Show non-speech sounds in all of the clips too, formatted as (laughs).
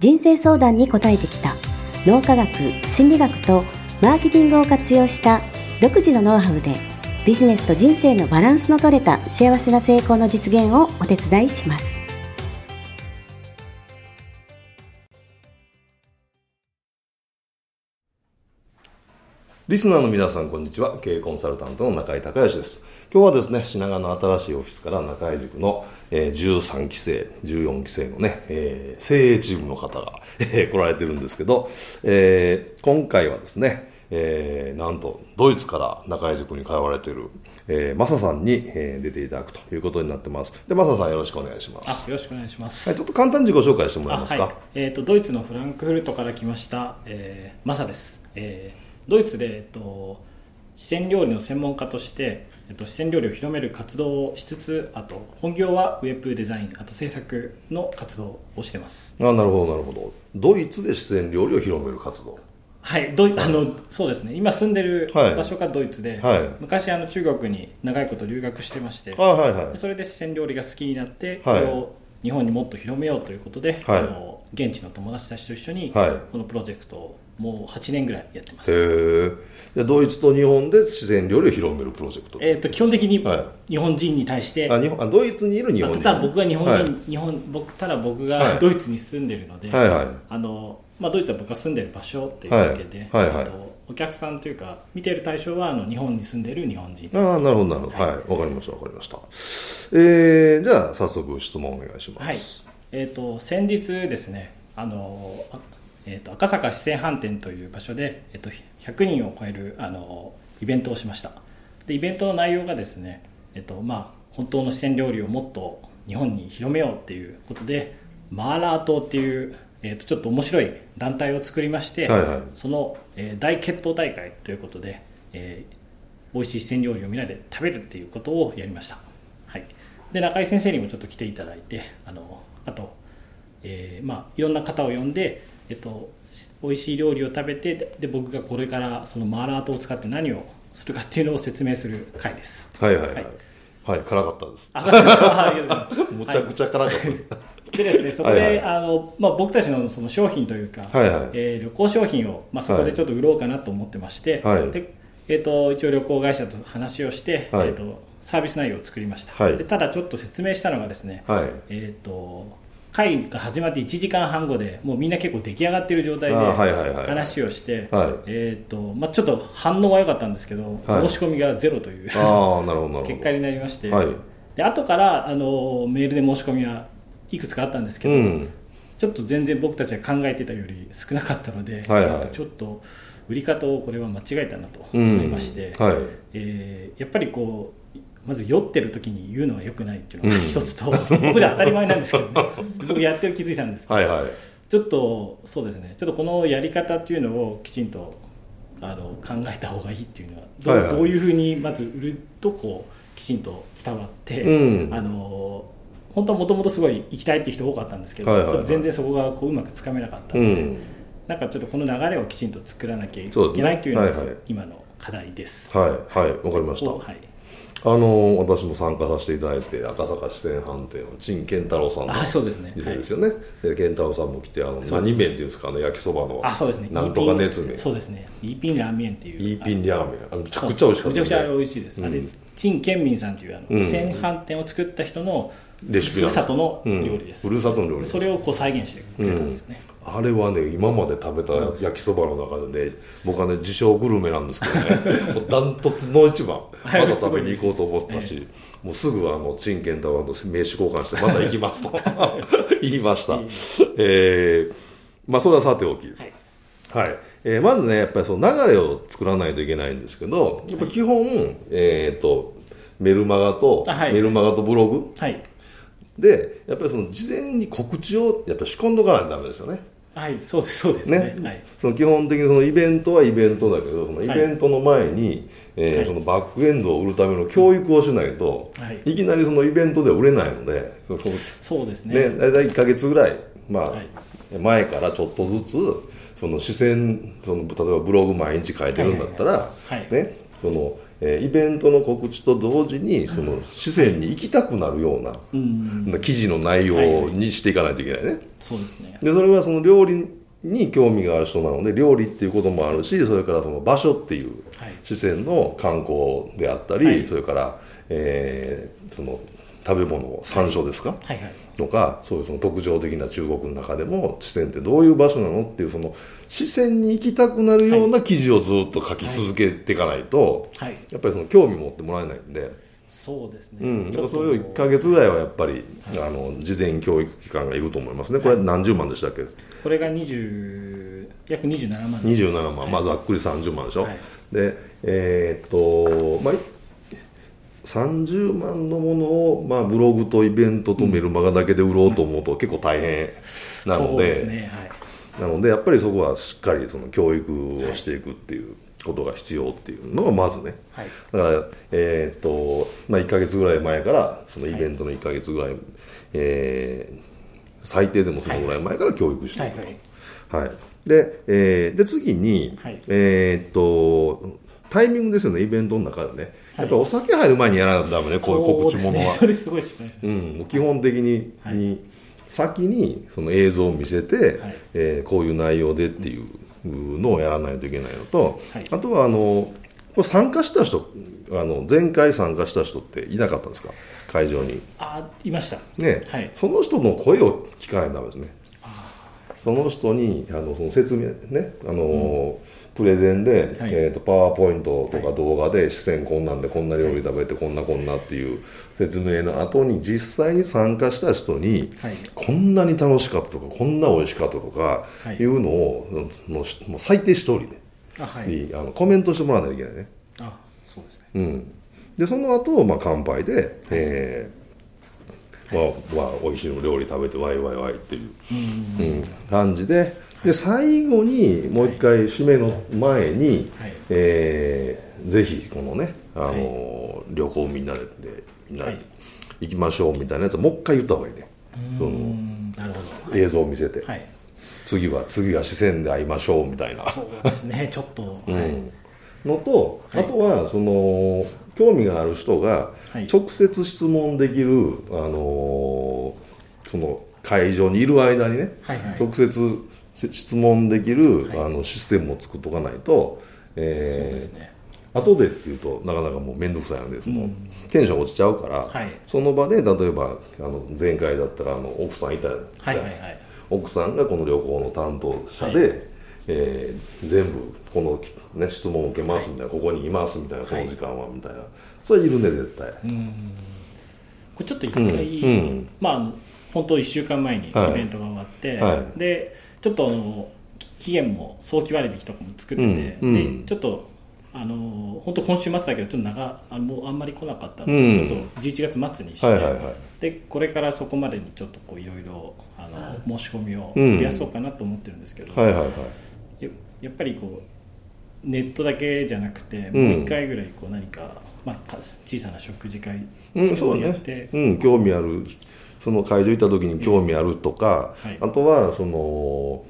人生相談に応えてきた。脳科学心理学とマーケティングを活用した独自のノウハウでビジネスと人生のバランスの取れた幸せな成功の実現をお手伝いします。リスナーの皆さんこんにちは。経営コンサルタントの中井隆義です。今日はですね品川の新しいオフィスから中井塾の、えー、13期生14期生のね、えー、精鋭チームの方が、えー、来られてるんですけど、えー、今回はですねえー、なんとドイツから中井塾に通われている、えー、マサさんに、えー、出ていただくということになってます。でマサさんよろしくお願いします。あよろしくお願いします、はい、ちょっと簡単に自己紹介してもらえますか、はい、えーと、ドイツのフランクフルトから来ました、えー、マサです、えードイツで、えっと、四川料理の専門家として、えっと、四川料理を広める活動をしつつあと本業はウェブデザインあと制作の活動をしてます。あなるほどなるほど。ドイツで四川料理を広める活動。はいドイ、あのそうですね。今住んでる場所がドイツで、はい、昔あの中国に長いこと留学してまして、はいはい、それで四川料理が好きになって、はい、これを日本にもっと広めようということで、はい、あの現地の友達たちと一緒に、このプロジェクトをもう8年ぐらいやってます。へえドイツと日本で自然料理を広めるプロジェクトえーと、基本的に日本人に対して、はい、あ日本あドイツにいる日本人。ただ僕が日本人、はい、日本僕ただ僕がドイツに住んでるので、はいはい。あのまあ、ドイツは僕が住んでる場所っていうだけで、はいはい。はい、お客さんというか見てる対象はあの日本に住んでる日本人です。ああなるほどなるほど。はい。わ、かりましたわかりました。えー、じゃあ早速質問お願いします。はい。えーと先日ですねあのえーと、赤坂四川飯店という場所で、えーと、100人を超えるあのイベントをしました。でイベントの内容がですね、えーとまあ、本当の四川料理をもっと日本に広めようっていうことでマーラー島っていう、えー、とちょっと面白い団体を作りまして、はいはい、その、えー、大決闘大会ということで、えー、美味しい四川料理をみんなで食べるっていうことをやりました、はい、で中井先生にもちょっと来ていただいてあのあと、えーまあ、いろんな方を呼んでえっと、美味しい料理を食べてで僕がこれからそのマーラートを使って何をするかっていうのを説明する回です。はいはいはい、はい、はい、辛かったです。(laughs) むちゃくちゃ辛かったです、はい、でですねそこで、はいはい、あのまあ、僕たちのその商品というか、はいはい、えー、旅行商品を、まあ、そこでちょっと売ろうかなと思ってまして、はい、でえーと、一応旅行会社と話をして、はい、えーと、サービス内容を作りました、でただちょっと説明したのがですね、えーと会が始まって1時間半後でもうみんな結構出来上がっている状態で話をして、えーとまあ、ちょっと反応は良かったんですけど、申し込みがゼロという (laughs) 結果になりまして、はい、で後からあのメールで申し込みはいくつかあったんですけど、うん、ちょっと全然僕たちが考えてたより少なかったので、はいはい、ちょっと売り方をこれは間違えたなと思いまして、うん。はい、えー、やっぱりこうまず酔ってる時に言うのはよくないっていうのが一つと、うん、僕で当たり前なんですけど、ね、(laughs) 僕やって気づいたんですけど、はいはい、ちょっとそうですね。ちょっとこのやり方っていうのをきちんとあの考えた方がいいっていうのはど,、はいはい、どういうふうにまず売るとこうきちんと伝わって、うん、あの本当はもともとすごい行きたいっていう人多かったんですけど、はいはいはい、全然そこがこううまくつかめなかったので、うん、なんかちょっとこの流れをきちんと作らなきゃいけないというのが、ね。はいはい、今の課題です。はいはい。わかりました。はいあの私も参加させていただいて赤坂四川飯店の陳健太郎さんの店ですよね、で健太郎さんも来てあの何麺っていうんですかあの焼きそばの。あそうですね。なんとか熱麺。そうですね。イーピンラーメンっていう。イーピンラーメン。あめちゃくちゃ美味しかった、めちゃくちゃ美味しいです、うん、あれ陳健民さんというあの四川飯店を作った人のレシピふるさとの料理です、ふるさとの料理それをこう再現してくれたんですよね、あれはね今まで食べた焼きそばの中でね僕はね自称グルメなんですけどね。(laughs) ダントツの一番また食べに行こうと思ったし、もうすぐあの陳健太郎の名刺交換してまた行きますと。(laughs) 言いました。えー、まあそれはさておき。はい、はい。えー、まずねやっぱりその流れを作らないといけないんですけどやっぱ基本、えっ、ー、とメルマガと、はい、メルマガとブログ、はい、でやっぱりその事前に告知をやっぱ仕込んどかないとダメですよね。はいそうですそうですね、ね。はい、その基本的にそのイベントはイベントだけどそのイベントの前に、はい、えーはい、そのバックエンドを売るための教育をしないと、はい、いきなりそのイベントでは売れないのでそうですね。ね大体1か月ぐらい、まあ前からちょっとずつその視線その例えばブログ毎日書いてるんだったら、ねそのえー、イベントの告知と同時にその四川に行きたくなるような、はい、記事の内容にしていかないといけないね、はいはい、そうですね。でそれはその料理に興味がある人なので料理っていうこともあるしそれからその場所っていう四川の観光であったり、それから、えー、その食べ物山椒ですか、はいはい、とかそういうその特徴的な中国の中でも四川ってどういう場所なのっていうその四川に行きたくなるような記事をずっと書き続けていかないと、はい、やっぱりその興味持ってもらえないんで。そうですね、うん、だからそれを1か月ぐらいはやっぱり、はい、あの事前教育機関がいると思いますね、これ何十万でしたっけ、これが20約27万27万、まあ、ざっくり30万でしょ、はい、でえー、っと、まあ、30万のものを、まあ、ブログとイベントとメルマガだけで売ろうと思うと結構大変なので、うんねはい、なのでやっぱりそこはしっかりその教育をしていくっていうことが必要っていうのがまずね、はい、だから、えー、っとまあ、1か月ぐらい前からそのイベントの1か月ぐらい、はい、えー、最低でもそのぐらい前から教育していくと。はい、はい、でえー、で次に、えー、っとタイミングですよねイベントの中でね。やっぱお酒入る前にやらないとダメねこういう告知ものは。(laughs) そ、ね,、れすごいですね、うん、基本的に,、に先にその映像を見せて、はい、えー、こういう内容でっていうのをやらないといけないのと、はい、あとはあのこれ参加した人あの前回参加した人っていなかったんですか？会場に。あいました。ね、はい、その人の声を聞かないとダメですねその人にあのその説明ねあの、うん。プレゼンで、はい、えーと、パワーポイントとか動画で四川こんなんでこんな料理食べてこんなこんなっていう説明の後に実際に参加した人に、はい、こんなに楽しかったとかこんな美味しかったとかい。うのを、もう最低一人で、はい、あのコメントしてもらわないといけないね。あそうですね、うん、でその後、まあ乾杯で、はい、えーわわ美味しいの料理食べてワイワイワイっていう、うん、感じでで最後にもう一回締めの前に、はい、えー、ぜひこのね、あのーはい、旅行みんなでみんなで行きましょうみたいなやつもう一回言った方がいいね。そのなるほど、映像を見せて、はい、次は次は視線で会いましょうみたいな。そうですねちょっと、うん、のとあとはその興味がある人が直接質問できる、あのー、その会場にいる間にね、はいはい、直接質問できる、はい、あのシステムを作っとかないと、えーね、後でっていうとなかなかもう面倒くさいのでその、うん、テンション落ちちゃうから、はい、その場で例えばあの前回だったらあの奥さんいた、はいはいはい、奥さんがこの旅行の担当者で、はい、えー、全部この、ね、質問を受けますみたいな、ここにいますみたいなこの時間はみたいな、それいるね絶対。これちょっと一回、まあ本当1週間前にイベントが終わって、はい、でちょっとあの期限も早期割引とかも作ってて、うんうん、でちょっとあの本当今週末だけどちょっと長あもうあんまり来なかったので、うん、ちょっと11月末にして、はいはいはい、でこれからそこまでにちょっといろいろ申し込みを増やそうかなと思ってるんですけど、うんはいはいはい、ややっぱりこうネットだけじゃなくて、もう一回ぐらいこう何か、まあ、小さな食事会をやって、うん、ねうん、興味あるその会場行った時に興味あるとか、はい、あとはその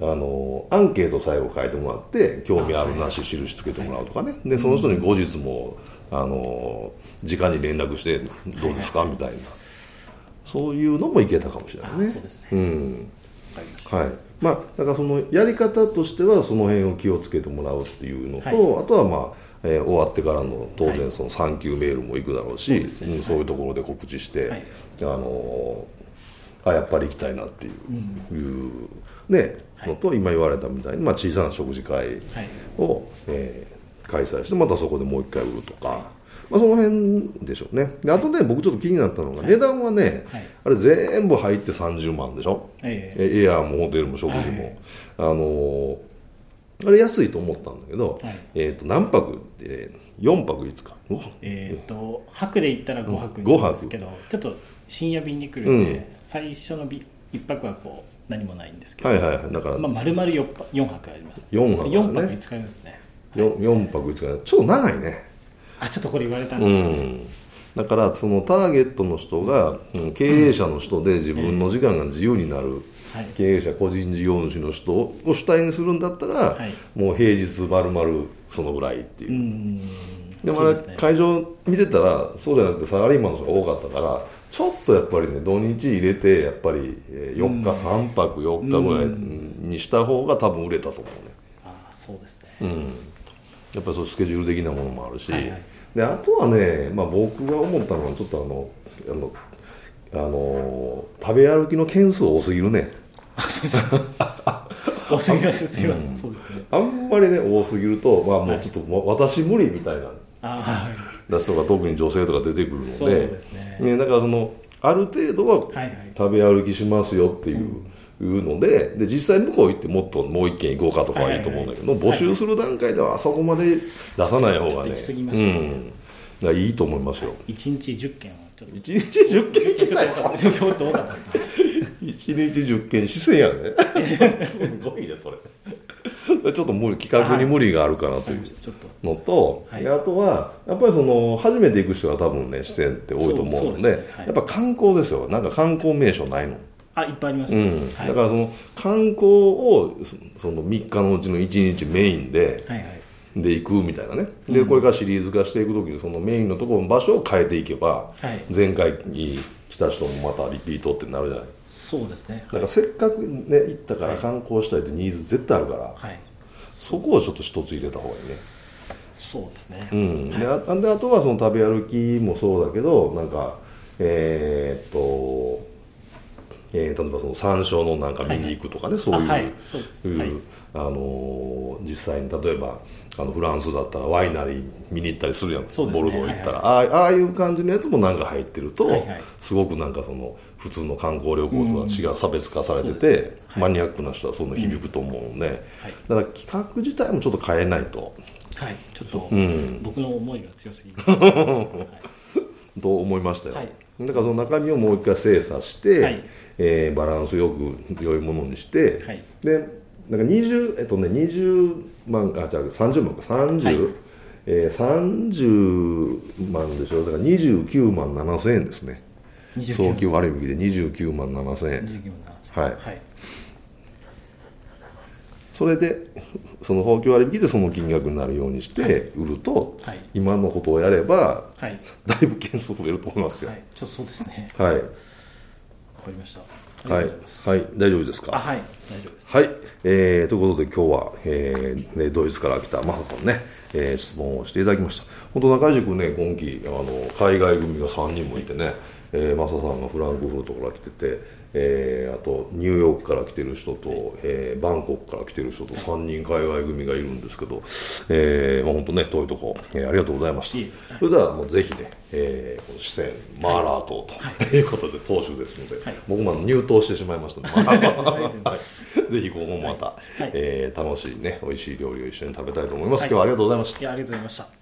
あのアンケート最後書いてもらって興味あるなし印つけてもらうとかね。でその人に後日もあの直に連絡してどうですか？みたいな。そういうのもいけたかもしれないね。そうですね。うん。はいまあ、だからそのやり方としてはその辺を気をつけてもらうっていうのと、はい、あとはまあえー、終わってからの当然そのサンキューメールも行くだろうし、はい、そう、ね。うん、そういうところで告知して、はい、あのー、あやっぱり行きたいなっていう,、うん、ねのと今言われたみたいに、まあ、小さな食事会を、はい、えー、開催してまたそこでもう一回売るとか。まあ、その辺でしょうね。であとね僕ちょっと気になったのが、値段はね、あれ全部入って30万でしょ、えエアーもホテルも食事も、あのーあれ安いと思ったんだけど、はい、えー、と何泊って4泊5日。えっ、ー、と泊で行ったら5泊なんですけど、ちょっと深夜便に来るんで、うん、最初の1泊はこう何もないんですけど、はいはいだから、まあ、丸々 4, 4泊あります、4泊、ね、4泊5日ですね。4, 4泊5日。ちょっと長いねあちょっとこれ言われたんですよね、うん。だからそのターゲットの人が経営者の人で自分の時間が自由になる、経営者個人事業主の人を主体にするんだったら、もう平日まるまるそのぐらいっていう。でも、ね、会場見てたらそうじゃなくてサラリーマンの人が多かったからちょっとやっぱりね土日入れてやっぱり4日3泊4日ぐらいにした方が多分売れたと思うね。ああそうですね。うん。やっぱりそうスケジュール的なものもあるし、はいはい、であとはね、まあ、僕が思ったのはちょっとあのあのあの食べ歩きの件数多すぎるね。(laughs) 多すぎますすいません、そうですね。あんまりね多すぎると、まあ、もうちょっと、はい、私無理みたいな。出すとか特に女性とか出てくるので。そうですね。ねだからそのある程度は食べ歩きしますよっていう。いうのでで実際向こう行ってもっともう一軒行こうかとかはいいと思うんだけど、募集する段階ではあそこまで出さない方がね、うん。がいいと思いますよ。1日10件はちょっと。1日10件行きないちょっと多かったですね。1日10件視線やね。(laughs) すごいねそれ。ちょっと無理企画に無理があるかなというのと、はい、あとはやっぱりその初めて行く人が多分ね視線って多いと思うので、ね。はい、やっぱ観光ですよ。なんか観光名所ないのあいっぱいあります、うん。はい、だからその観光をその3日のうちの1日メインで、はいはい、で行くみたいなね。でこれからシリーズ化していく時にそのメインのところの場所を変えていけば、はい、前回に来た人もまたリピートってなるじゃない？そうですね。だからせっかくね行ったから観光したいってニーズ絶対あるから、はい、そこをちょっと一つ入れた方がいいね。そうですね、うん、であであとはその食べ歩きもそうだけどなんかえー、っとえー、例えばその山椒のなんか見に行くとかね、はい、そういう、はい、あのー、実際に例えばあのフランスだったらワイナリー見に行ったりするやん、ね、ボルドー行ったら、はいはい、ああいう感じのやつもなんか入ってると、はいはい、すごくなんかその普通の観光旅行とは違う差別化されてて、うん、マニアックな人はそんな響くと思うので、うん、だから企画自体もちょっと変えないと。はい。ちょっと、うん、僕の思いが強すぎる、(laughs) はい、と思いましたよ、はいだからその中身をもう一回精査して、はい、えー、バランスよく良いものにして、はい、でなんか20えっとね20万あじゃあ30万か。30、はい、えー、30万でしょ。だから29万7千円ですね。早期割引で29万7千円。はい、はいそれで (laughs) その放棄割引でその金額になるようにして売ると、はい、今のことをやれば、はい、(laughs) だいぶ件数増えると思いますよ、はい、ちょっとそうですね。はい。わかりました。はい、はい、大丈夫ですか？はい。大丈夫です。はい、えー、ということで今日は、えーね、ドイツから来たマハさんね、えー、質問をしていただきました。本当中地君ね今期あの海外組が3人もいてね、えー、マサさんがフランクフルトから来ててえー、あとニューヨークから来てる人と、えー、バンコクから来てる人と3人海外組がいるんですけど、えーまあ、本当ね遠いとこ、えー、ありがとうございました、それではもうぜひね、えー、四川マーラー島と、はい、(laughs) いうことで投手ですので、はい、僕も入党してしまいましたので、(laughs) はい、(laughs) ぜひここもまた、はい、えー、楽しいね美味しい料理を一緒に食べたいと思います、今日はありがとうございました。ありがとうございました